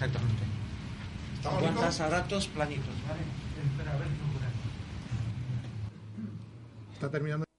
Exactamente. 50 saratos planitos, ¿vale? Espera, a ver, Está terminando.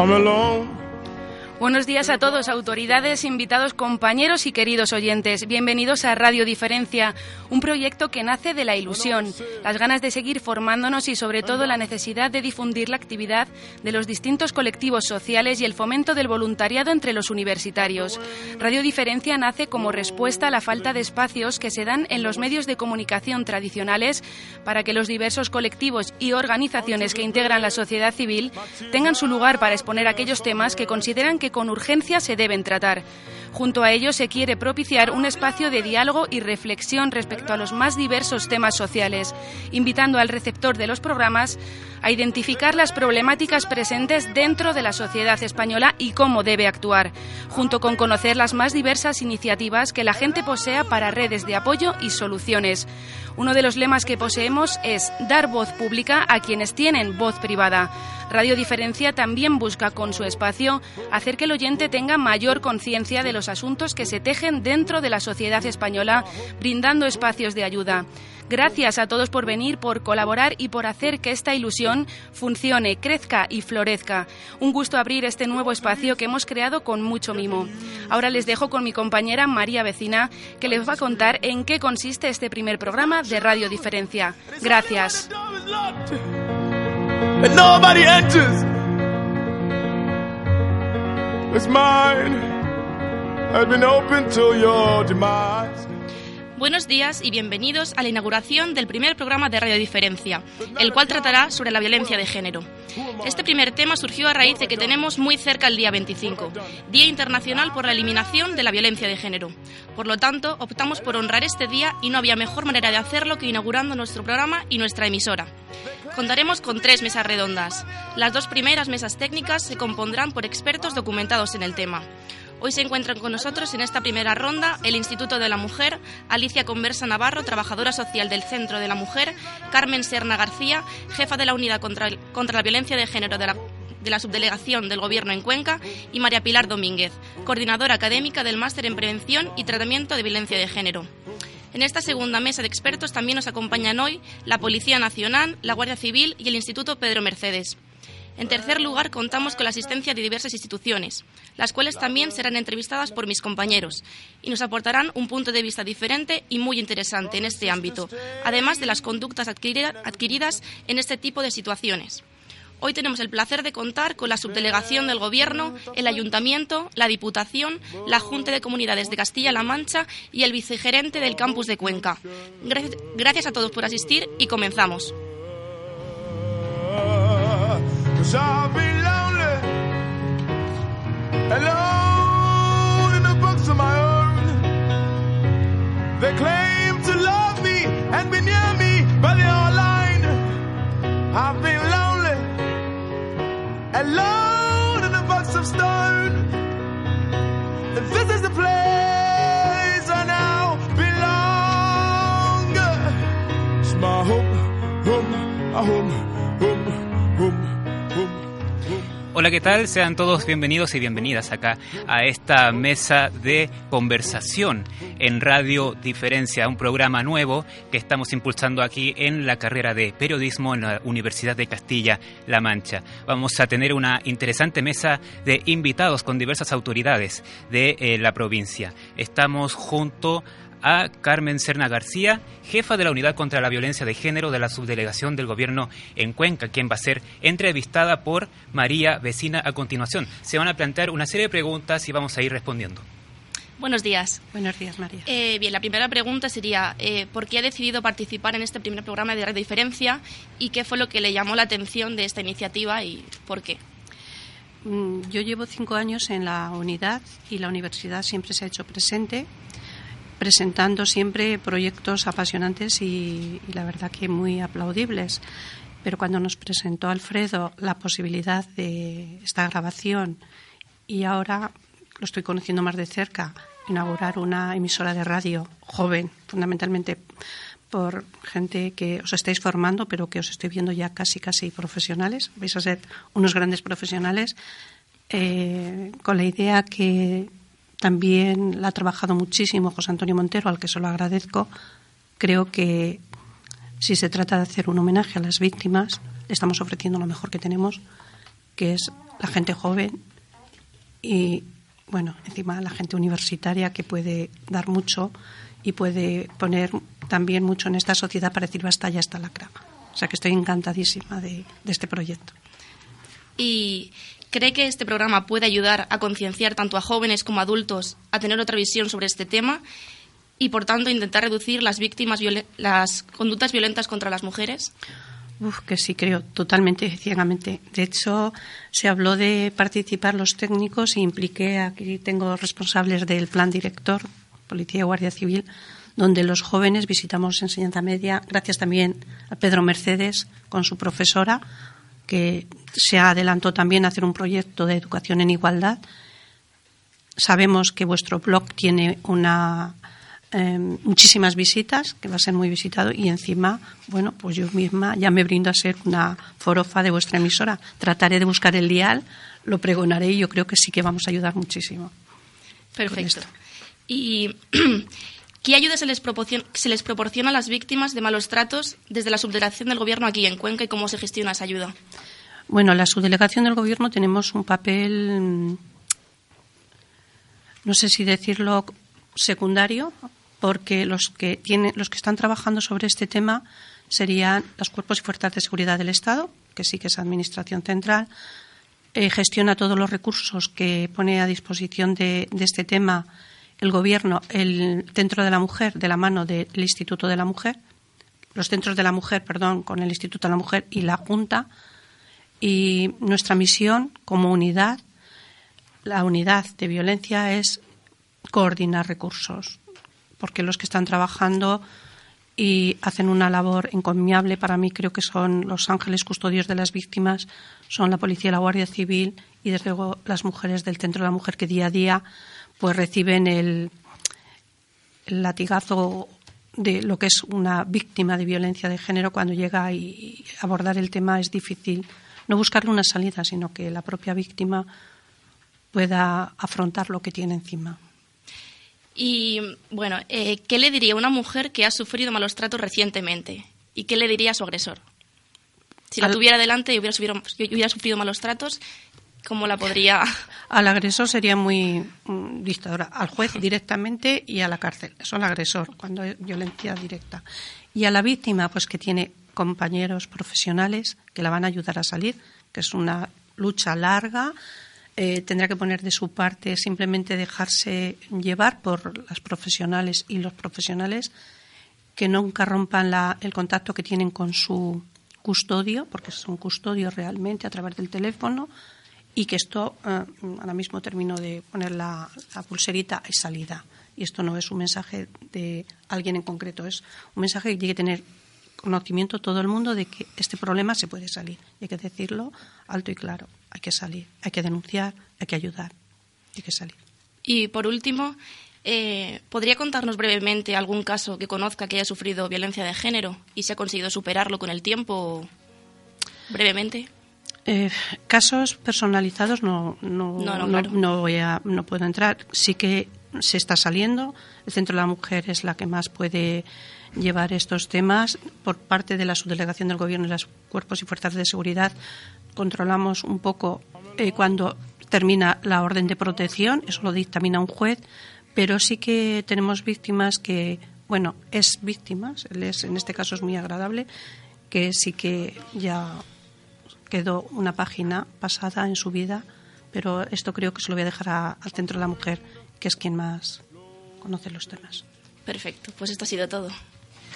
I'm alone. Buenos días a todos, autoridades, invitados, compañeros y queridos oyentes. Bienvenidos a Radio Diferencia, un proyecto que nace de la ilusión, las ganas de seguir formándonos y sobre todo la necesidad de difundir la actividad de los distintos colectivos sociales y el fomento del voluntariado entre los universitarios. Radio Diferencia nace como respuesta a la falta de espacios que se dan en los medios de comunicación tradicionales para que los diversos colectivos y organizaciones que integran la sociedad civil tengan su lugar para exponer aquellos temas que consideran que con urgencia se deben tratar. Junto a ello se quiere propiciar un espacio de diálogo y reflexión respecto a los más diversos temas sociales, invitando al receptor de los programas a identificar las problemáticas presentes dentro de la sociedad española y cómo debe actuar, junto con conocer las más diversas iniciativas que la gente posea para redes de apoyo y soluciones. Uno de los lemas que poseemos es dar voz pública a quienes tienen voz privada. Radio Diferencia también busca con su espacio hacer que el oyente tenga mayor conciencia de los asuntos que se tejen dentro de la sociedad española, brindando espacios de ayuda. Gracias a todos por venir, por colaborar y por hacer que esta ilusión funcione, crezca y florezca. Un gusto abrir este nuevo espacio que hemos creado con mucho mimo. Ahora les dejo con mi compañera María Vecina, que les va a contar en qué consiste este primer programa de Radio Diferencia. Gracias. Buenos días y bienvenidos a la inauguración del primer programa de Radio Diferencia, el cual tratará sobre la violencia de género. Este primer tema surgió a raíz de que tenemos muy cerca el día 25, Día Internacional por la Eliminación de la Violencia de Género. Por lo tanto, optamos por honrar este día y no había mejor manera de hacerlo que inaugurando nuestro programa y nuestra emisora. Contaremos con tres mesas redondas. Las dos primeras mesas técnicas se compondrán por expertos documentados en el tema. Hoy se encuentran con nosotros en esta primera ronda el Instituto de la Mujer, Alicia Conversa Navarro, trabajadora social del Centro de la Mujer, Carmen Serna García, jefa de la Unidad contra, la Violencia de Género de la, de la Subdelegación del Gobierno en Cuenca, y María Pilar Domínguez, coordinadora académica del Máster en Prevención y Tratamiento de Violencia de Género. En esta segunda mesa de expertos también nos acompañan hoy la Policía Nacional, la Guardia Civil y el Instituto Pedro Mercedes. En tercer lugar, contamos con la asistencia de diversas instituciones, las cuales también serán entrevistadas por mis compañeros y nos aportarán un punto de vista diferente y muy interesante en este ámbito, además de las conductas adquiridas en este tipo de situaciones. Hoy tenemos el placer de contar con la subdelegación del Gobierno, el Ayuntamiento, la Diputación, la Junta de Comunidades de Castilla-La Mancha y el vicegerente del campus de Cuenca. Gracias a todos por asistir y comenzamos. Alone in a box of my own. They claim to love me and be near me, but they are lying. I've been lonely, alone in a box of stone. This is the Hola, ¿qué tal? Sean todos bienvenidos y bienvenidas acá a esta mesa de conversación en Radio Diferencia, un programa nuevo que estamos impulsando aquí en la carrera de periodismo en la Universidad de Castilla-La Mancha. Vamos a tener una interesante mesa de invitados con diversas autoridades de eh, la provincia. Estamos junto a Carmen Serna García, jefa de la Unidad contra la Violencia de Género de la Subdelegación del Gobierno en Cuenca, quien va a ser entrevistada por María Vecina a continuación. Se van a plantear una serie de preguntas y vamos a ir respondiendo. Buenos días. Buenos días, María. Eh, bien, la primera pregunta sería, eh, ¿por qué ha decidido participar en este primer programa de Radio Diferencia y qué fue lo que le llamó la atención de esta iniciativa y por qué? Mm, yo llevo cinco años en la unidad y la universidad siempre se ha hecho presente, presentando siempre proyectos apasionantes y, y la verdad que muy aplaudibles. Pero cuando nos presentó Alfredo la posibilidad de esta grabación y ahora lo estoy conociendo más de cerca, inaugurar una emisora de radio joven, fundamentalmente por gente que os estáis formando, pero que os estoy viendo ya casi, casi profesionales. Vais a ser unos grandes profesionales, eh, con la idea que también la ha trabajado muchísimo José Antonio Montero, al que se lo agradezco. Creo que si se trata de hacer un homenaje a las víctimas, le estamos ofreciendo lo mejor que tenemos, que es la gente joven y bueno, encima la gente universitaria que puede dar mucho y puede poner también mucho en esta sociedad para decir basta, ya está la crama. O sea que estoy encantadísima de, de este proyecto. ¿Y cree que este programa puede ayudar a concienciar tanto a jóvenes como a adultos a tener otra visión sobre este tema y, por tanto, intentar reducir las víctimas, las conductas violentas contra las mujeres? Uf, que sí, creo, totalmente, ciegamente. De hecho, se habló de participar los técnicos e impliqué, aquí tengo responsables del plan director, Policía y Guardia Civil, donde los jóvenes visitamos enseñanza media, gracias también a Pedro Mercedes con su profesora, que se adelantó también a hacer un proyecto de educación en igualdad. Sabemos que vuestro blog tiene una eh, muchísimas visitas, que va a ser muy visitado, y encima, bueno, pues yo misma ya me brindo a ser una forofa de vuestra emisora. Trataré de buscar el dial, lo pregonaré y yo creo que sí que vamos a ayudar muchísimo. Perfecto. ¿Y qué ayuda se les, proporciona a las víctimas de malos tratos desde la subdelegación del Gobierno aquí en Cuenca y cómo se gestiona esa ayuda? Bueno, la subdelegación del Gobierno tenemos un papel, no sé si decirlo secundario, porque los que los que están trabajando sobre este tema serían los cuerpos y fuerzas de seguridad del Estado, que sí que es administración central, eh, gestiona todos los recursos que pone a disposición de, este tema el Gobierno, el Centro de la Mujer, de la mano del Instituto de la Mujer, los centros de la mujer, perdón, con el Instituto de la Mujer y la Junta. Y nuestra misión como unidad, la unidad de violencia es coordinar recursos, porque los que están trabajando y hacen una labor encomiable para mí creo que son los ángeles custodios de las víctimas, son la policía la Guardia Civil y desde luego las mujeres del Centro de la Mujer que día a día pues reciben el, el latigazo de lo que es una víctima de violencia de género cuando llega y abordar el tema es difícil no buscarle una salida sino que la propia víctima pueda afrontar lo que tiene encima. Y bueno, eh, ¿qué le diría a una mujer que ha sufrido malos tratos recientemente? ¿Y qué le diría a su agresor? Si la Al... tuviera delante y hubiera, hubiera sufrido malos tratos, ¿cómo la podría...? Al agresor sería muy um, dictadora. Al juez directamente y a la cárcel. Eso al agresor, cuando es violencia directa. Y a la víctima, pues que tiene compañeros profesionales que la van a ayudar a salir, que es una lucha larga, eh, tendrá que poner de su parte simplemente dejarse llevar por las profesionales y los profesionales que nunca rompan la, el contacto que tienen con su custodio, porque son custodios realmente a través del teléfono, y que esto, eh, ahora mismo termino de poner la, la pulserita, es salida. Y esto no es un mensaje de alguien en concreto, es un mensaje que tiene que tener conocimiento todo el mundo de que este problema se puede salir. Y hay que decirlo alto y claro. Hay que salir, hay que denunciar, hay que ayudar, hay que salir. Y por último, eh, ¿podría contarnos brevemente algún caso que conozca que haya sufrido violencia de género y se ha conseguido superarlo con el tiempo? Brevemente. Eh, casos personalizados no no, no, no, no, claro. no, voy a, no puedo entrar. Sí que se está saliendo. El Centro de la Mujer es la que más puede llevar estos temas. Por parte de la subdelegación del Gobierno y los cuerpos y fuerzas de seguridad controlamos un poco eh, cuando termina la orden de protección, eso lo dictamina un juez, pero sí que tenemos víctimas que, bueno, es víctimas, él es, en este caso es muy agradable, que sí que ya quedó una página pasada en su vida, pero esto creo que se lo voy a dejar a, al Centro de la Mujer, que es quien más conoce los temas. Perfecto, pues esto ha sido todo.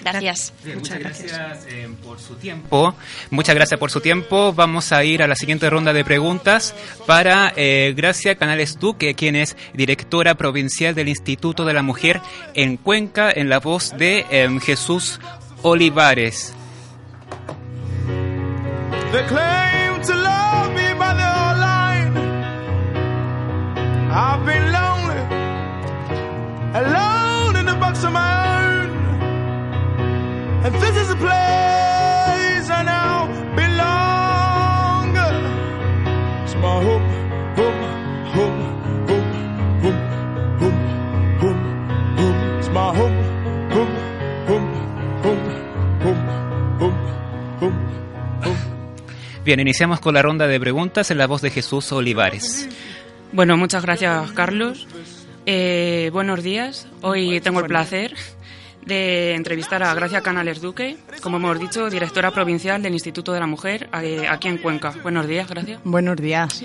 Gracias. muchas, gracias, eh, por su tiempo. Muchas gracias por su tiempo. Vamos a ir a la siguiente ronda de preguntas para eh, Gracia Canales Duque, quien es directora provincial del Instituto de la Mujer en Cuenca, en la voz de em, Jesús Olivares. They claim to love me, but they're all lying. I've been lonely, alone in the box of my own. And this is a place I now belong. It's my home, home, home, home, home, home, home. It's my. Bien, iniciamos con la ronda de preguntas en la voz de Jesús Olivares. Bueno, muchas gracias, Carlos. Eh, buenos días. Hoy tengo el placer de entrevistar a Gracia Canales Duque, como hemos dicho, directora provincial del Instituto de la Mujer eh, aquí en Cuenca. Buenos días, Gracia. Buenos días.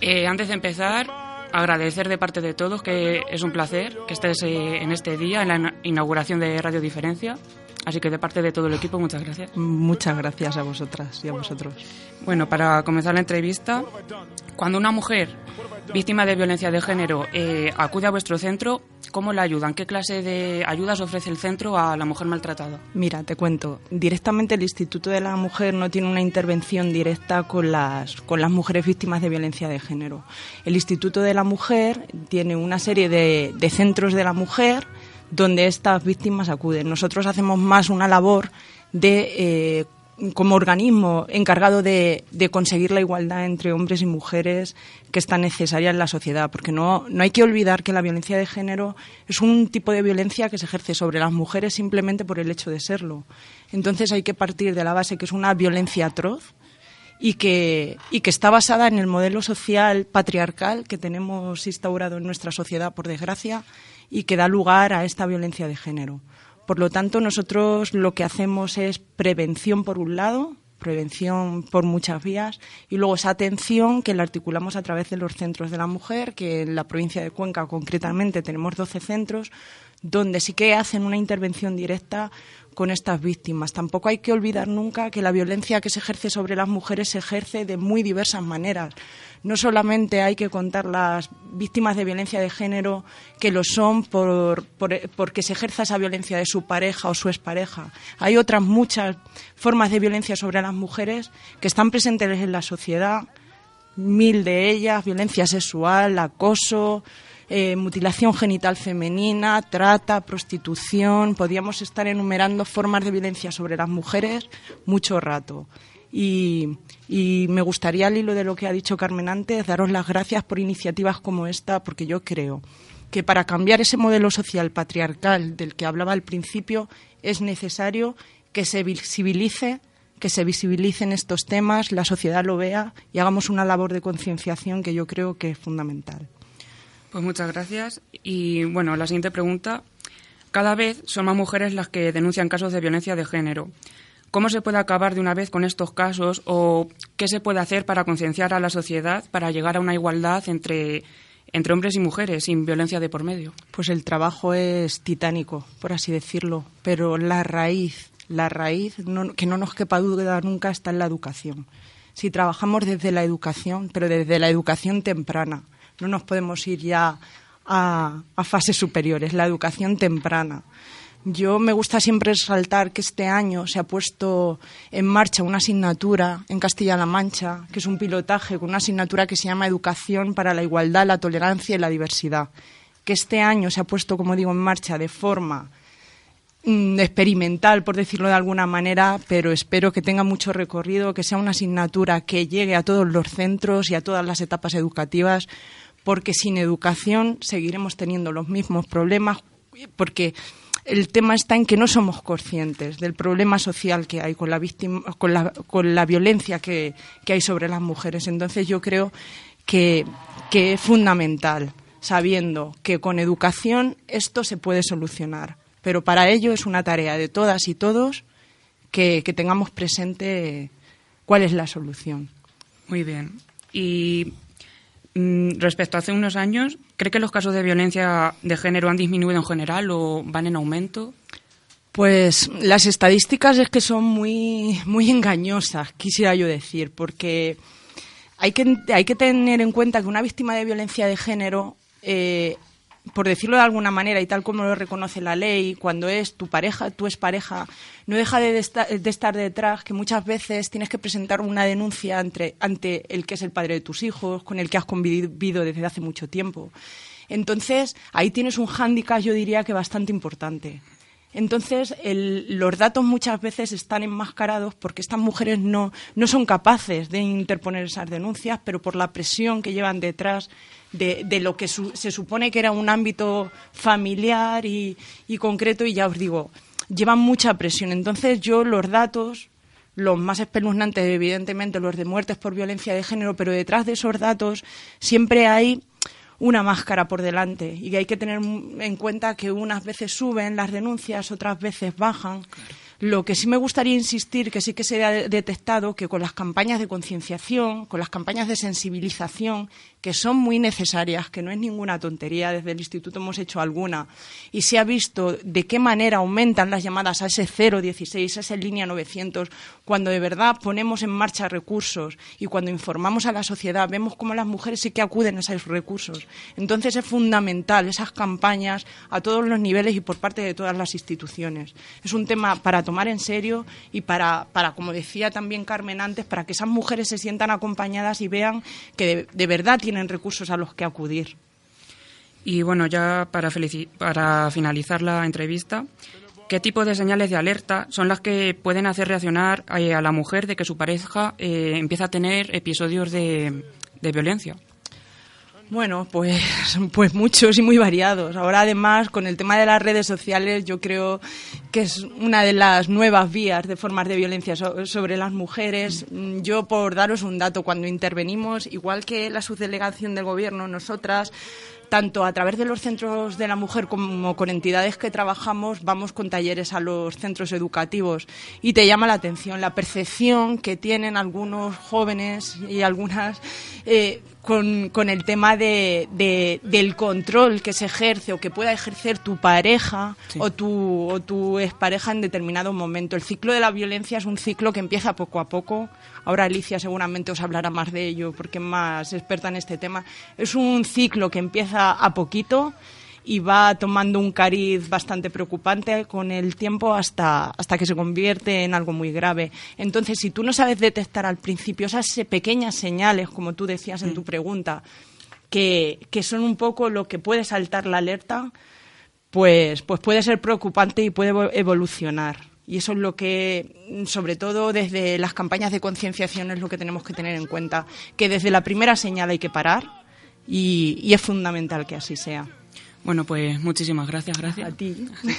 Eh, antes de empezar, agradecer de parte de todos que es un placer que estés en este día, en la inauguración de Radio Diferencia. Así que de parte de todo el equipo, muchas gracias. Muchas gracias a vosotras y a vosotros. Bueno, para comenzar la entrevista, cuando una mujer víctima de violencia de género eh, acude a vuestro centro, ¿cómo la ayudan? ¿Qué clase de ayudas ofrece el centro a la mujer maltratada? Mira, te cuento. Directamente el Instituto de la Mujer no tiene una intervención directa con las, con las mujeres víctimas de violencia de género. El Instituto de la Mujer tiene una serie de, de centros de la mujer donde estas víctimas acuden. Nosotros hacemos más una labor de eh, como organismo encargado de, conseguir la igualdad entre hombres y mujeres que está necesaria en la sociedad, porque no, no hay que olvidar que la violencia de género es un tipo de violencia que se ejerce sobre las mujeres simplemente por el hecho de serlo. Entonces hay que partir de la base que es una violencia atroz y que, y que está basada en el modelo social patriarcal que tenemos instaurado en nuestra sociedad, por desgracia, y que da lugar a esta violencia de género. Por lo tanto, nosotros lo que hacemos es prevención por un lado, prevención por muchas vías y luego esa atención que la articulamos a través de los centros de la mujer, que en la provincia de Cuenca concretamente tenemos 12 centros donde sí que hacen una intervención directa con estas víctimas. Tampoco hay que olvidar nunca que la violencia que se ejerce sobre las mujeres se ejerce de muy diversas maneras. No solamente hay que contar las víctimas de violencia de género que lo son por, porque se ejerza esa violencia de su pareja o su expareja. Hay otras muchas formas de violencia sobre las mujeres que están presentes en la sociedad, mil de ellas, violencia sexual, acoso, eh, mutilación genital femenina, trata, prostitución. Podríamos estar enumerando formas de violencia sobre las mujeres mucho rato. Y, me gustaría, al hilo de lo que ha dicho Carmen antes, daros las gracias por iniciativas como esta, porque yo creo que para cambiar ese modelo social patriarcal del que hablaba al principio es necesario que se visibilice que se visibilicen estos temas, la sociedad lo vea y hagamos una labor de concienciación que yo creo que es fundamental. Pues muchas gracias. Y bueno, la siguiente pregunta. Cada vez son más mujeres las que denuncian casos de violencia de género. ¿Cómo se puede acabar de una vez con estos casos o qué se puede hacer para concienciar a la sociedad para llegar a una igualdad entre, entre hombres y mujeres sin violencia de por medio? Pues el trabajo es titánico, por así decirlo, pero la raíz, la raíz que no nos quepa duda nunca está en la educación. Si trabajamos desde la educación, pero desde la educación temprana, no nos podemos ir ya a, fases superiores, la educación temprana. Yo me gusta siempre resaltar que este año se ha puesto en marcha una asignatura en Castilla-La Mancha, que es un pilotaje con una asignatura que se llama Educación para la Igualdad, la Tolerancia y la Diversidad, que este año se ha puesto, como digo, en marcha de forma mm, experimental, por decirlo de alguna manera, pero espero que tenga mucho recorrido, que sea una asignatura que llegue a todos los centros y a todas las etapas educativas, porque sin educación seguiremos teniendo los mismos problemas, porque el tema está en que no somos conscientes del problema social que hay con la, víctima, con la, con la violencia que, hay sobre las mujeres. Entonces yo creo que, es fundamental, sabiendo que con educación esto se puede solucionar. Pero para ello es una tarea de todas y todos que, que tengamos presente cuál es la solución. Muy bien. Y respecto a hace unos años, ¿cree que los casos de violencia de género han disminuido en general o van en aumento? Pues las estadísticas es que son muy, muy engañosas, quisiera yo decir, porque hay que, hay que tener en cuenta que una víctima de violencia de género, eh, por decirlo de alguna manera y tal como lo reconoce la ley, cuando es tu pareja, tu pareja, no deja de, de, estar detrás, que muchas veces tienes que presentar una denuncia ante, ante el que es el padre de tus hijos, con el que has convivido desde hace mucho tiempo. Entonces, ahí tienes un hándicap, yo diría que bastante importante. Entonces, los datos muchas veces están enmascarados porque estas mujeres no, no son capaces de interponer esas denuncias, pero por la presión que llevan detrás de, lo que se supone que era un ámbito familiar y, y concreto, y ya os digo, llevan mucha presión. Entonces, yo los datos los más espeluznantes, evidentemente, los de muertes por violencia de género, pero detrás de esos datos siempre hay una máscara por delante y que hay que tener en cuenta que unas veces suben las denuncias, otras veces bajan. Lo que sí me gustaría insistir, que sí que se ha detectado, que con las campañas de concienciación, con las campañas de sensibilización, que son muy necesarias, que no es ninguna tontería, desde el Instituto hemos hecho alguna, y se ha visto de qué manera aumentan las llamadas a ese 016, a esa línea 900, cuando de verdad ponemos en marcha recursos y cuando informamos a la sociedad, vemos cómo las mujeres sí que acuden a esos recursos. Entonces es fundamental esas campañas a todos los niveles y por parte de todas las instituciones. Es un tema para tomar en serio y para, para como decía también Carmen antes, para que esas mujeres se sientan acompañadas y vean que de, verdad tienen recursos a los que acudir. Y bueno, ya para, para finalizar la entrevista, ¿qué tipo de señales de alerta son las que pueden hacer reaccionar eh, a, la mujer de que su pareja eh, empieza a tener episodios de violencia? Bueno, pues, pues muchos y muy variados. Ahora además con el tema de las redes sociales yo creo que es una de las nuevas vías de formas de violencia sobre las mujeres. Yo por daros un dato, cuando intervenimos, igual que la subdelegación del gobierno, nosotras tanto a través de los centros de la mujer como con entidades que trabajamos, vamos con talleres a los centros educativos y te llama la atención la percepción que tienen algunos jóvenes y algunas eh, con, el tema de, del control que se ejerce o que pueda ejercer tu pareja o, tu, o tu expareja en determinado momento. El ciclo de la violencia es un ciclo que empieza poco a poco. Ahora Alicia seguramente os hablará más de ello porque es más experta en este tema. Es un ciclo que empieza a poquito y va tomando un cariz bastante preocupante con el tiempo hasta, hasta que se convierte en algo muy grave. Entonces, si tú no sabes detectar al principio esas pequeñas señales, como tú decías en tu mm. pregunta, que, que son un poco lo que puede saltar la alerta, pues, pues puede ser preocupante y puede evolucionar. Y eso es lo que, sobre todo desde las campañas de concienciación, es lo que tenemos que tener en cuenta, que desde la primera señal hay que parar y, y es fundamental que así sea. Bueno, pues muchísimas gracias, gracias. A ti.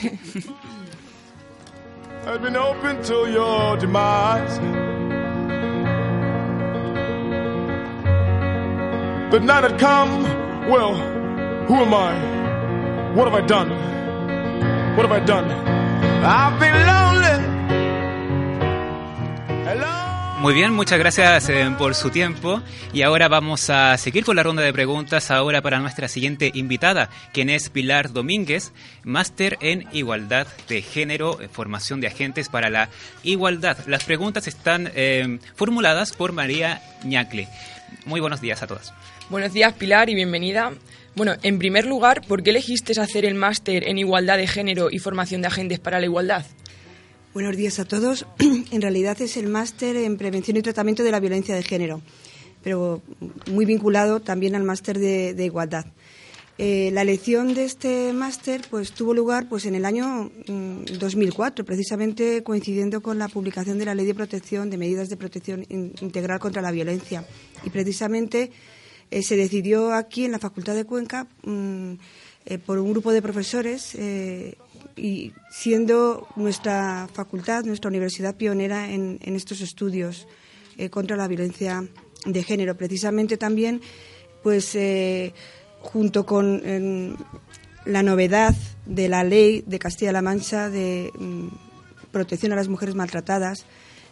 I've been open to your demise. But now that come, well, who am I? What have I done? What have I done? I've been lonely. Muy bien, muchas gracias eh, por su tiempo y ahora vamos a seguir con la ronda de preguntas ahora para nuestra siguiente invitada, quien es Pilar Domínguez, máster en igualdad de género, eh, formación de agentes para la igualdad. Las preguntas están eh, formuladas por María Ñacle. Muy buenos días a todas. Buenos días Pilar y bienvenida. Bueno, en primer lugar, ¿por qué elegiste hacer el máster en igualdad de género y formación de agentes para la igualdad? Buenos días a todos. en realidad es el máster en prevención y tratamiento de la violencia de género, pero muy vinculado también al máster de, igualdad. Eh, la elección de este máster pues, tuvo lugar pues, en el año 2004, mm, precisamente coincidiendo con la publicación de la Ley de Protección, de Medidas de Protección Integral contra la Violencia. Y precisamente eh, se decidió aquí, en la Facultad de Cuenca, mm, eh, por un grupo de profesores y siendo nuestra facultad, nuestra universidad pionera en, estos estudios eh, contra la violencia de género. Precisamente también, pues, eh, junto con la novedad de la ley de Castilla-La Mancha de mm, protección a las mujeres maltratadas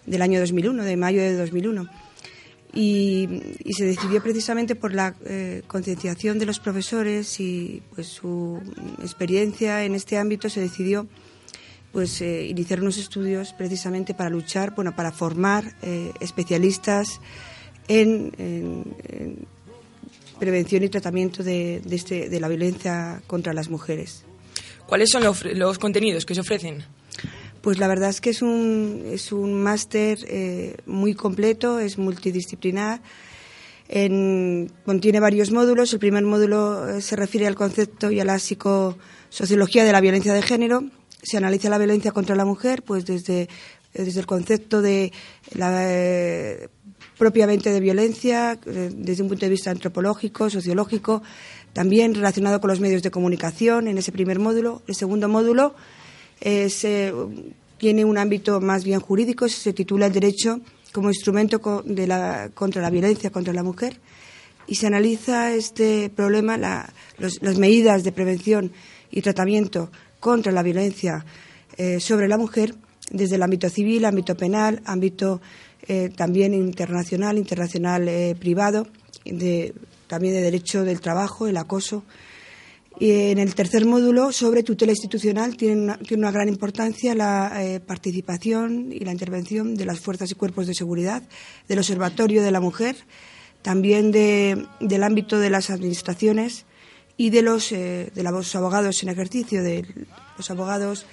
del año 2001, de mayo de 2001 y, se decidió precisamente por la eh, concienciación de los profesores y pues su experiencia en este ámbito se decidió pues eh, iniciar unos estudios precisamente para luchar, bueno, para formar eh, especialistas en, prevención y tratamiento de, este, de, la violencia contra las mujeres. ¿Cuáles son los, contenidos que se ofrecen? Pues la verdad es que es un, es un máster eh, muy completo, es multidisciplinar. contiene varios módulos. El primer módulo se refiere al concepto y a la psicosociología de la violencia de género se analiza la violencia contra la mujer, pues desde, desde el concepto de la eh, propiamente de violencia, eh, desde un punto de vista antropológico, sociológico, también relacionado con los medios de comunicación en ese primer módulo. El segundo módulo eh, tiene un ámbito más bien jurídico, se titula derecho como instrumento contra la violencia contra la mujer y se analiza este problema, las medidas de prevención y tratamiento contra la violencia eh, sobre la mujer desde el ámbito civil, ámbito penal, ámbito eh, también internacional, internacional eh, privado, también de derecho del trabajo, el acoso. Y en el tercer módulo, sobre tutela institucional, tiene una, tiene una gran importancia la participación y la intervención de las fuerzas y cuerpos de seguridad, del Observatorio de la Mujer, también del ámbito de las administraciones y de los, eh, de los abogados en ejercicio, de los abogados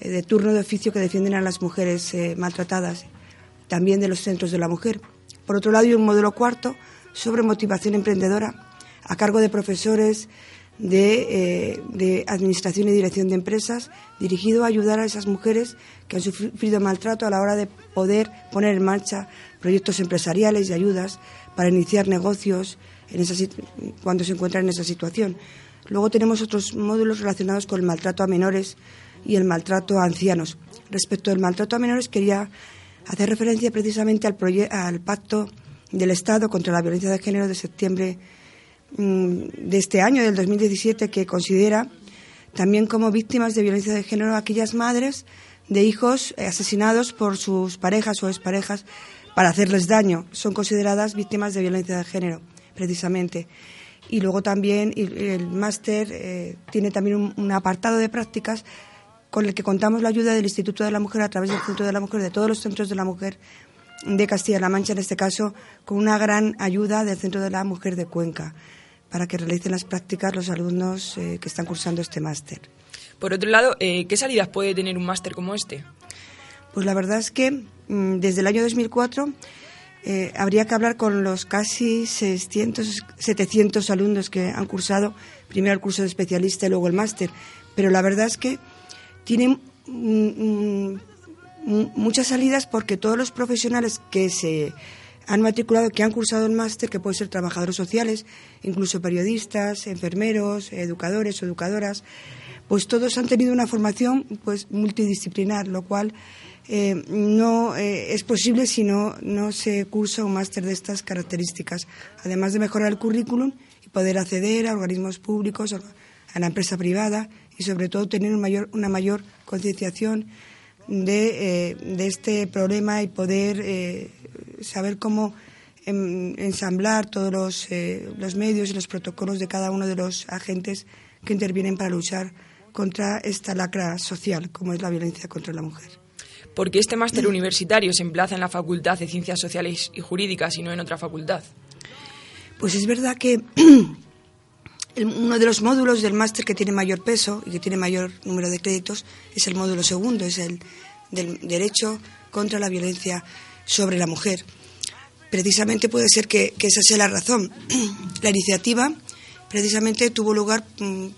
eh, de turno de oficio que defienden a las mujeres eh, maltratadas, también de los centros de la mujer. Por otro lado, hay un módulo cuarto sobre motivación emprendedora a cargo de profesores de, de, administración y dirección de empresas, dirigido a ayudar a esas mujeres que han sufrido maltrato a la hora de poder poner en marcha proyectos empresariales y ayudas para iniciar negocios en esa, cuando se encuentran en esa situación. Luego tenemos otros módulos relacionados con el maltrato a menores y el maltrato a ancianos. Respecto al maltrato a menores, quería hacer referencia precisamente al, al Pacto del Estado contra la Violencia de Género de septiembre de este año, del 2017, que considera también como víctimas de violencia de género aquellas madres de hijos asesinados por sus parejas o exparejas para hacerles daño. Son consideradas víctimas de violencia de género precisamente. Y luego también el, máster eh, tiene también un, apartado de prácticas con el que contamos la ayuda del Instituto de la Mujer a través del Centro de la Mujer, de todos los centros de la mujer de Castilla-La Mancha, en este caso, con una gran ayuda del Centro de la Mujer de Cuenca, para que realicen las prácticas los alumnos eh, que están cursando este máster. Por otro lado, eh, ¿qué salidas puede tener un máster como este? Pues la verdad es que mm, desde el año 2004 eh, habría que hablar con los casi 600, 700 alumnos que han cursado primero el curso de especialista y luego el máster. Pero la verdad es que tienen muchas salidas porque todos los profesionales que se han matriculado, que han cursado el máster, que pueden ser trabajadores sociales, incluso periodistas, enfermeros, educadores educadoras, pues todos han tenido una formación pues multidisciplinar, lo cual eh, no eh, es posible si no, no se cursa un máster de estas características, además de mejorar el currículum y poder acceder a organismos públicos, a la empresa privada y sobre todo tener mayor, una mayor concienciación de, eh, de, este problema y poder saber cómo ensamblar todos los, los medios y los protocolos de cada uno de los agentes que intervienen para luchar contra esta lacra social como es la violencia contra la mujer. ¿Por qué este máster universitario se emplaza en la Facultad de Ciencias Sociales y Jurídicas y no en otra facultad? Pues es verdad que uno de los módulos del máster que tiene mayor peso y que tiene mayor número de créditos es el módulo segundo, es el del derecho contra la violencia sobre la mujer. Precisamente puede ser que, esa sea la razón. La iniciativa precisamente tuvo lugar mm, mm,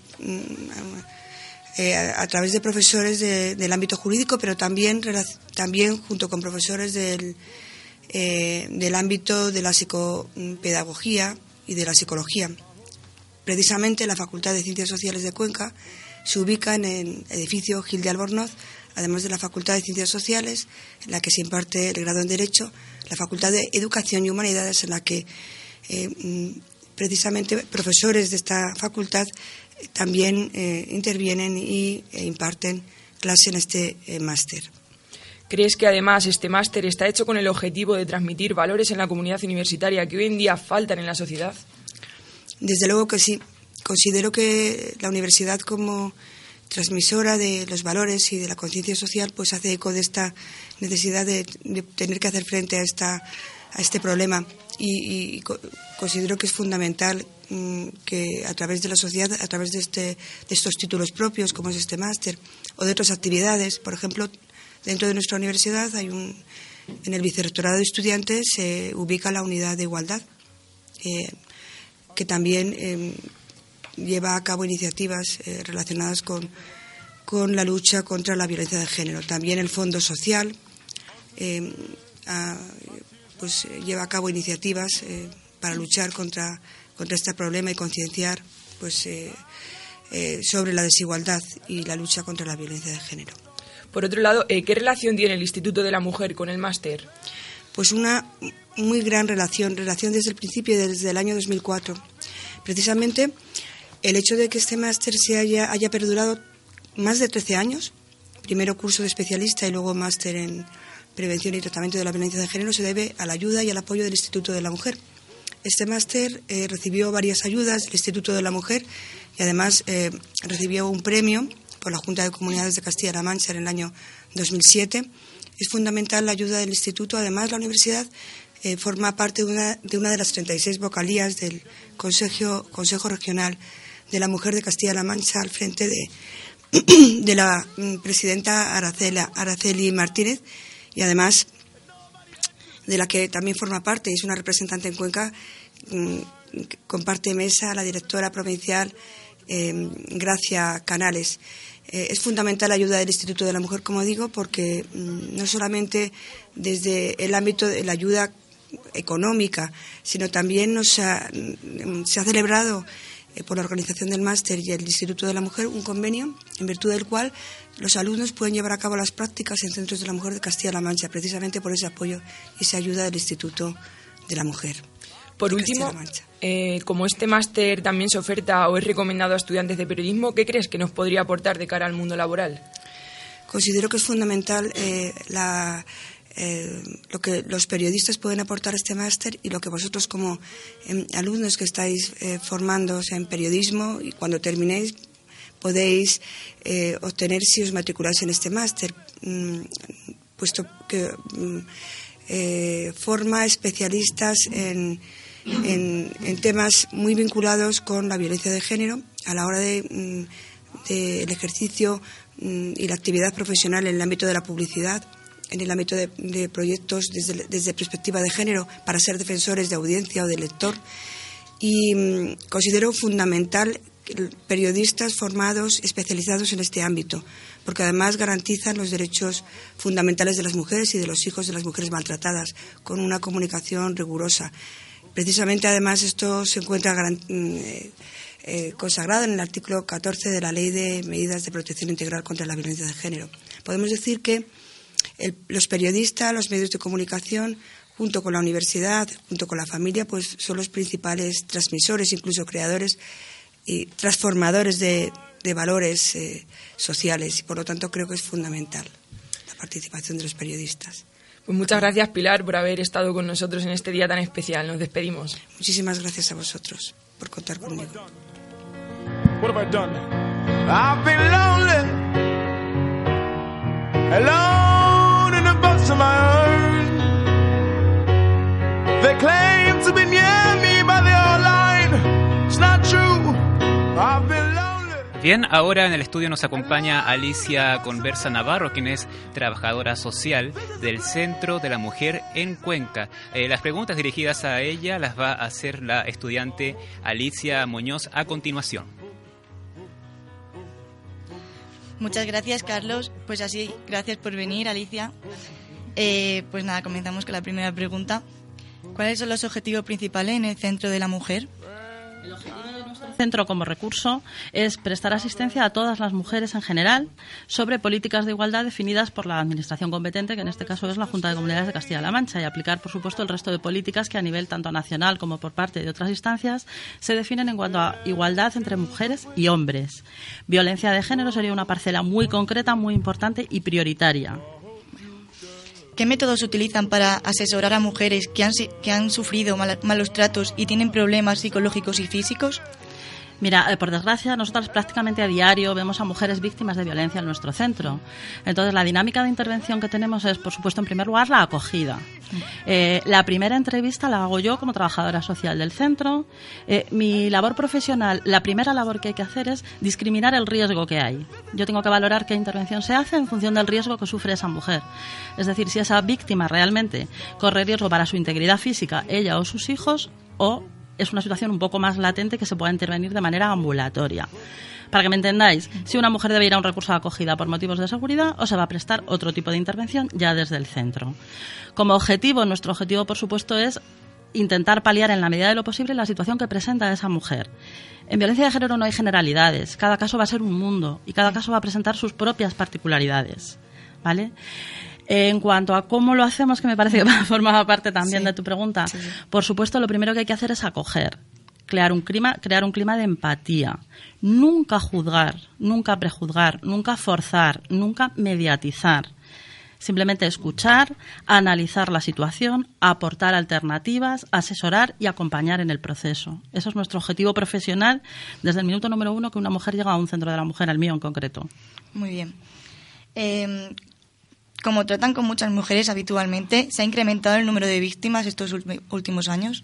eh, a, través de profesores del ámbito jurídico, pero también, también junto con profesores del, eh, del ámbito de la psicopedagogía y de la psicología. Precisamente la Facultad de Ciencias Sociales de Cuenca se ubica en el edificio Gil de Albornoz, además de la Facultad de Ciencias Sociales, en la que se imparte el grado en Derecho, la Facultad de Educación y Humanidades, en la que eh, mm, precisamente profesores de esta facultad también eh, intervienen y e imparten clase en este eh, máster. ¿Crees que además este máster está hecho con el objetivo de transmitir valores en la comunidad universitaria que hoy en día faltan en la sociedad? Desde luego que sí. Considero que la universidad como transmisora de los valores y de la conciencia social pues hace eco de esta necesidad de, tener que hacer frente a esta a este problema y, considero que es fundamental mm, que a través de la sociedad, a través de, este, de estos títulos propios, como es este máster, o de otras actividades, por ejemplo, dentro de nuestra universidad hay un, en el vicerrectorado de estudiantes se ubica la unidad de igualdad, eh, que también em, lleva a cabo iniciativas eh, relacionadas con, con, la lucha contra la violencia de género. También el Fondo Social em, pues, lleva a cabo iniciativas eh, para luchar contra, contra este problema y concienciar pues, sobre la desigualdad y la lucha contra la violencia de género. Por otro lado, eh, ¿qué relación tiene el Instituto de la Mujer con el máster? Pues una muy gran relación, relación desde el principio, desde el año 2004. Precisamente el hecho de que este máster se haya, haya perdurado más de 13 años, primero curso de especialista y luego máster en prevención y tratamiento de la violencia de género, se debe a la ayuda y al apoyo del Instituto de la Mujer. Este máster eh, recibió varias ayudas del Instituto de la Mujer y además eh, recibió un premio por la Junta de Comunidades de Castilla-La Mancha en el año 2007. Es fundamental la ayuda del Instituto. Además, la universidad eh, forma parte de una, de una, de las 36 vocalías del Consejo, Regional de la Mujer de Castilla-La Mancha al frente de, de la mm, presidenta Araceli Martínez y además de la que también forma parte, es una representante en Cuenca, mm, comparte mesa la directora provincial eh, Gracia Canales. Eh, es fundamental la ayuda del Instituto de la Mujer, como digo, porque mm, no solamente desde el ámbito de la ayuda económica, sino también nos mm, se ha celebrado eh, por la organización del máster y el Instituto de la Mujer un convenio en virtud del cual los alumnos pueden llevar a cabo las prácticas en centros de la mujer de Castilla-La Mancha, precisamente por ese apoyo y esa ayuda del Instituto de la Mujer. Por último, eh, como este máster también se oferta o es recomendado a estudiantes de periodismo, ¿qué crees que nos podría aportar de cara al mundo laboral? Considero que es fundamental eh, eh, lo que los periodistas pueden aportar a este máster y lo que vosotros como em, alumnos que estáis formando en periodismo y cuando terminéis podéis obtener si os matriculáis en este máster, mm, puesto que mm, forma especialistas en en, temas muy vinculados con la violencia de género a la hora del de, mm, ejercicio mm, y la actividad profesional en el ámbito de la publicidad, en el ámbito de, proyectos desde, desde, perspectiva de género para ser defensores de audiencia o de lector. Y mm, considero fundamental periodistas formados, especializados en este ámbito, porque además garantizan los derechos fundamentales de las mujeres y de los hijos de las mujeres maltratadas, con una comunicación rigurosa. Precisamente, además, esto se encuentra mm, eh, eh, consagrado en el artículo 14 de la Ley de Medidas de Protección Integral contra la Violencia de Género. Podemos decir que los periodistas, los medios de comunicación, junto con la universidad, junto con la familia, pues son los principales transmisores, incluso creadores y transformadores de, valores eh, sociales. Y por lo tanto creo que es fundamental la participación de los periodistas. Pues muchas gracias, Pilar, por haber estado con nosotros en este día tan especial. Nos despedimos. Muchísimas gracias a vosotros por contar conmigo. Bien, ahora en el estudio nos acompaña Alicia Conversa Navarro, quien es trabajadora social del Centro de la Mujer en Cuenca. Eh, las preguntas dirigidas a ella las va a hacer la estudiante Alicia Muñoz a continuación. Muchas gracias, Carlos. Pues así, gracias por venir, Alicia. Eh, pues nada, comenzamos con la primera pregunta. ¿Cuáles son los objetivos principales en el Centro de la Mujer? centro como recurso es prestar asistencia a todas las mujeres en general sobre políticas de igualdad definidas por la Administración competente, que en este caso es la Junta de Comunidades de Castilla-La Mancha, y aplicar, por supuesto, el resto de políticas que a nivel tanto nacional como por parte de otras instancias se definen en cuanto a igualdad entre mujeres y hombres. Violencia de género sería una parcela muy concreta, muy importante y prioritaria. ¿Qué métodos utilizan para asesorar a mujeres que han, que han sufrido malos tratos y tienen problemas psicológicos y físicos? Mira, eh, por desgracia, nosotros prácticamente a diario vemos a mujeres víctimas de violencia en nuestro centro. Entonces, la dinámica de intervención que tenemos es, por supuesto, en primer lugar, la acogida. Eh, la primera entrevista la hago yo como trabajadora social del centro. Eh, mi labor profesional, la primera labor que hay que hacer es discriminar el riesgo que hay. Yo tengo que valorar qué intervención se hace en función del riesgo que sufre esa mujer. Es decir, si esa víctima realmente corre riesgo para su integridad física, ella o sus hijos, o es una situación un poco más latente que se pueda intervenir de manera ambulatoria. Para que me entendáis, si una mujer debe ir a un recurso de acogida por motivos de seguridad o se va a prestar otro tipo de intervención ya desde el centro. Como objetivo, nuestro objetivo, por supuesto, es intentar paliar en la medida de lo posible la situación que presenta esa mujer. En violencia de género no hay generalidades, cada caso va a ser un mundo y cada caso va a presentar sus propias particularidades. ¿Vale? En cuanto a cómo lo hacemos, que me parece que formaba parte también de tu pregunta, por supuesto, lo primero que hay que hacer es acoger, crear un clima, crear un clima de empatía. Nunca juzgar, nunca prejuzgar, nunca forzar, nunca mediatizar. Simplemente escuchar, analizar la situación, aportar alternativas, asesorar y acompañar en el proceso. Eso es nuestro objetivo profesional desde el minuto número uno que una mujer llega a un centro de la mujer, al mío en concreto. Muy bien. Eh, como tratan con muchas mujeres habitualmente, ¿se ha incrementado el número de víctimas estos últimos años?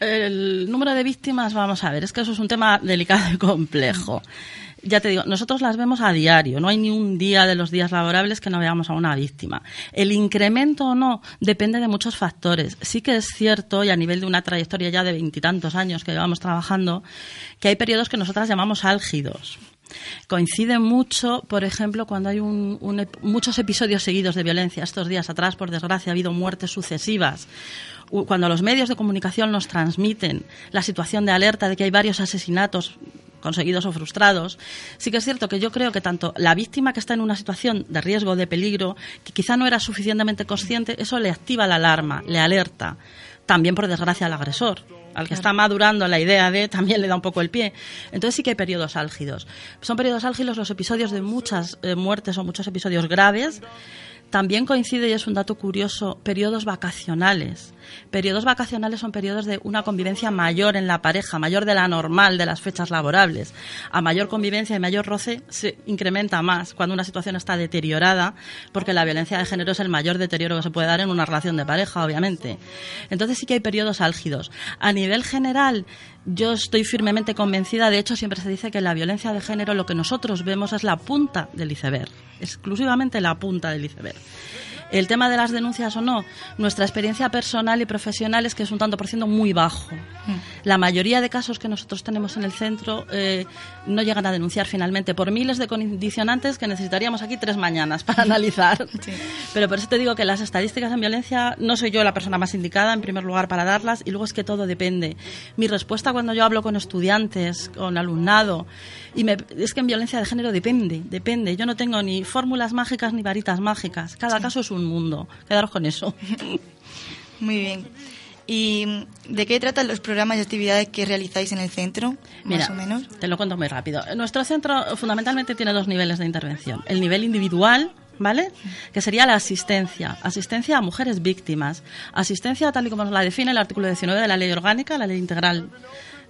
el número de víctimas, vamos a ver, es que eso es un tema delicado y complejo. Ya te digo, nosotros las vemos a diario, no hay ni un día de los días laborables que no veamos a una víctima. El incremento o no depende de muchos factores. Sí que es cierto, y a nivel de una trayectoria ya de veintitantos años que llevamos trabajando, que hay periodos que nosotras llamamos álgidos. Coincide mucho, por ejemplo, cuando hay muchos episodios seguidos de violencia. Estos días atrás, por desgracia, ha habido muertes sucesivas. Cuando los medios de comunicación nos transmiten la situación de alerta de que hay varios asesinatos conseguidos o frustrados. Sí que es cierto que yo creo que tanto la víctima que está en una situación de riesgo, de peligro, que quizá no era suficientemente consciente, eso le activa la alarma, le alerta. También, por desgracia, al agresor al que está madurando la idea de, también le da un poco el pie. Entonces sí que hay periodos álgidos. Son periodos álgidos los episodios de muchas eh, muertes o muchos episodios graves también coincide, y es un dato curioso, periodos vacacionales. Periodos vacacionales son periodos de una convivencia mayor en la pareja, mayor de la normal de las fechas laborables. A mayor convivencia y mayor roce se incrementa más cuando una situación está deteriorada, porque la violencia de género es el mayor deterioro que se puede dar en una relación de pareja, obviamente. Entonces sí que hay periodos álgidos. A nivel general, yo estoy firmemente convencida, de hecho siempre se dice que la violencia de género lo que nosotros vemos es la punta del iceberg exclusivamente la punta del iceberg. El tema de las denuncias o no, nuestra experiencia personal y profesional es que es un tanto por ciento muy bajo. Mm. La mayoría de casos que nosotros tenemos en el centro eh, no llegan a denunciar finalmente por miles de condicionantes que necesitaríamos aquí tres mañanas para analizar. Pero por eso te digo que las estadísticas en violencia no soy yo la persona más indicada, en primer lugar, para darlas y luego es que todo depende. Mi respuesta cuando yo hablo con estudiantes, con alumnado, y es que en violencia de género depende, depende. Yo no tengo ni fórmulas mágicas ni varitas mágicas. Cada caso es un mundo. Quedaros con eso. Muy bien. ¿Y de qué tratan los programas y actividades que realizáis en el centro, más o menos? Te lo cuento muy rápido. Nuestro centro fundamentalmente tiene dos niveles de intervención. El nivel individual, ¿vale? Que sería la asistencia. Asistencia a mujeres víctimas. Asistencia tal y como nos la define el artículo 19 de la Ley Orgánica, la Ley Integral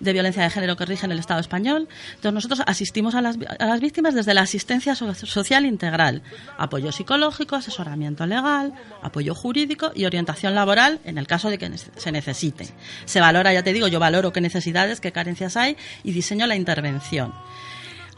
de violencia de género que rige en el Estado español. Entonces nosotros asistimos a las, a las víctimas desde la asistencia social integral, apoyo psicológico, asesoramiento legal, apoyo jurídico y orientación laboral en el caso de que se necesite. Se valora, ya te digo, yo valoro qué necesidades, qué carencias hay y diseño la intervención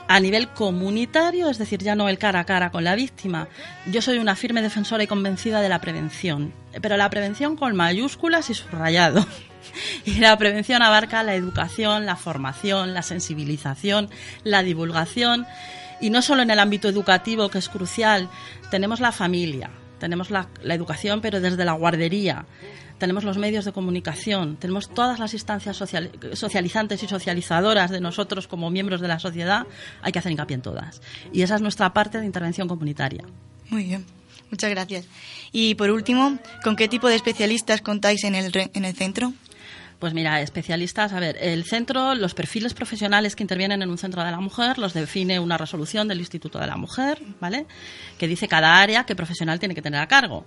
a nivel comunitario, es decir, ya no el cara a cara con la víctima. Yo soy una firme defensora y convencida de la prevención, pero la prevención con mayúsculas y subrayado. Y la prevención abarca la educación, la formación, la sensibilización, la divulgación. Y no solo en el ámbito educativo, que es crucial, tenemos la familia, tenemos la, educación, pero desde la guardería, tenemos los medios de comunicación, tenemos todas las instancias socializantes y socializadoras de nosotros como miembros de la sociedad, hay que hacer hincapié en todas. Y esa es nuestra parte de intervención comunitaria. Muy bien, muchas gracias. Y por último, ¿con qué tipo de especialistas contáis en el, en el centro? Pues mira, especialistas, a ver, el centro, los perfiles profesionales que intervienen en un centro de la mujer los define una resolución del Instituto de la Mujer, ¿vale? Que dice cada área qué profesional tiene que tener a cargo.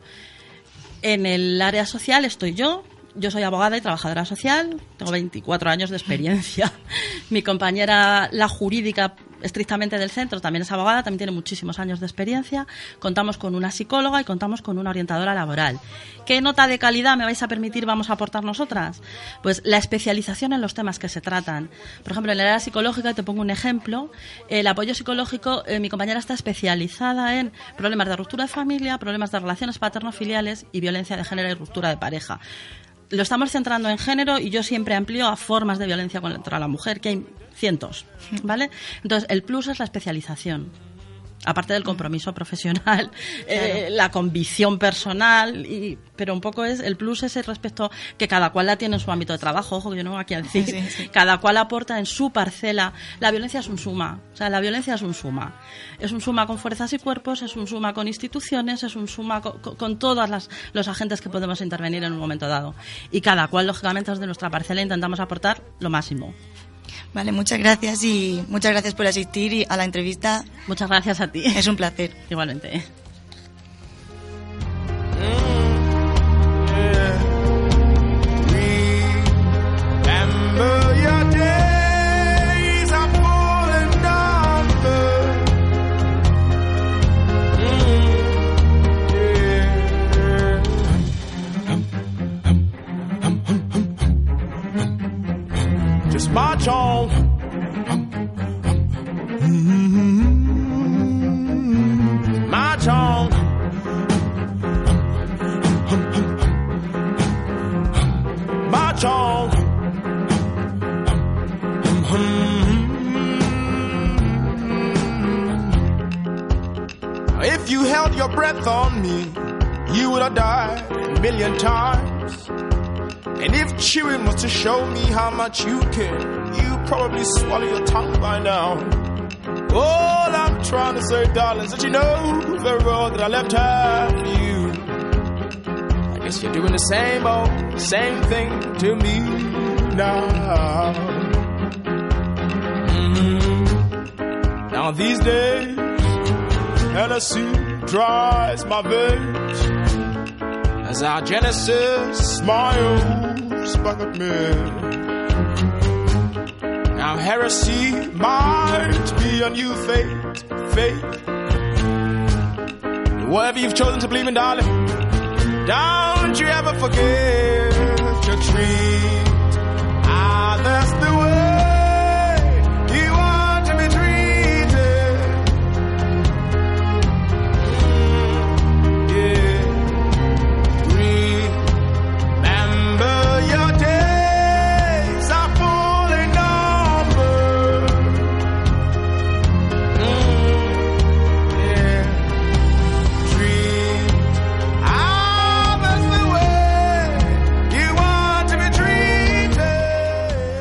En el área social estoy yo, yo soy abogada y trabajadora social, tengo 24 años de experiencia. Mi compañera, la jurídica estrictamente del centro, también es abogada, también tiene muchísimos años de experiencia. Contamos con una psicóloga y contamos con una orientadora laboral. ¿Qué nota de calidad me vais a permitir vamos a aportar nosotras? Pues la especialización en los temas que se tratan. Por ejemplo, en el área psicológica, te pongo un ejemplo, el apoyo psicológico, eh, mi compañera está especializada en problemas de ruptura de familia, problemas de relaciones paterno-filiales y violencia de género y ruptura de pareja lo estamos centrando en género y yo siempre amplío a formas de violencia contra la mujer, que hay cientos, ¿vale? Entonces, el plus es la especialización aparte del compromiso profesional, eh, la convicción personal, y, pero un poco es el plus ese respecto que cada cual la tiene en su ámbito de trabajo, ojo que yo no voy aquí a decir, cada cual aporta en su parcela. La violencia es un suma, o sea, la violencia es un suma. Es un suma con fuerzas y cuerpos, es un suma con instituciones, es un suma con, con todos los agentes que podemos intervenir en un momento dado. Y cada cual, lógicamente, desde nuestra parcela intentamos aportar lo máximo. Vale, muchas gracias y muchas gracias por asistir a la entrevista. Muchas gracias a ti. Es un placer. Igualmente. Breath on me, you would have died a million times. And if chewing was to show me how much you care, you probably swallow your tongue by now. All I'm trying to say, darling, is that you know very well that I left half you. I guess you're doing the same old, same thing to me now. Mm-hmm. Now these days, Hennessy dries my veins as our Genesis smiles back at me. Now heresy might be a new fate, fate. Whatever you've chosen to believe in, darling, don't you ever forget your creed. Ah, that's the way.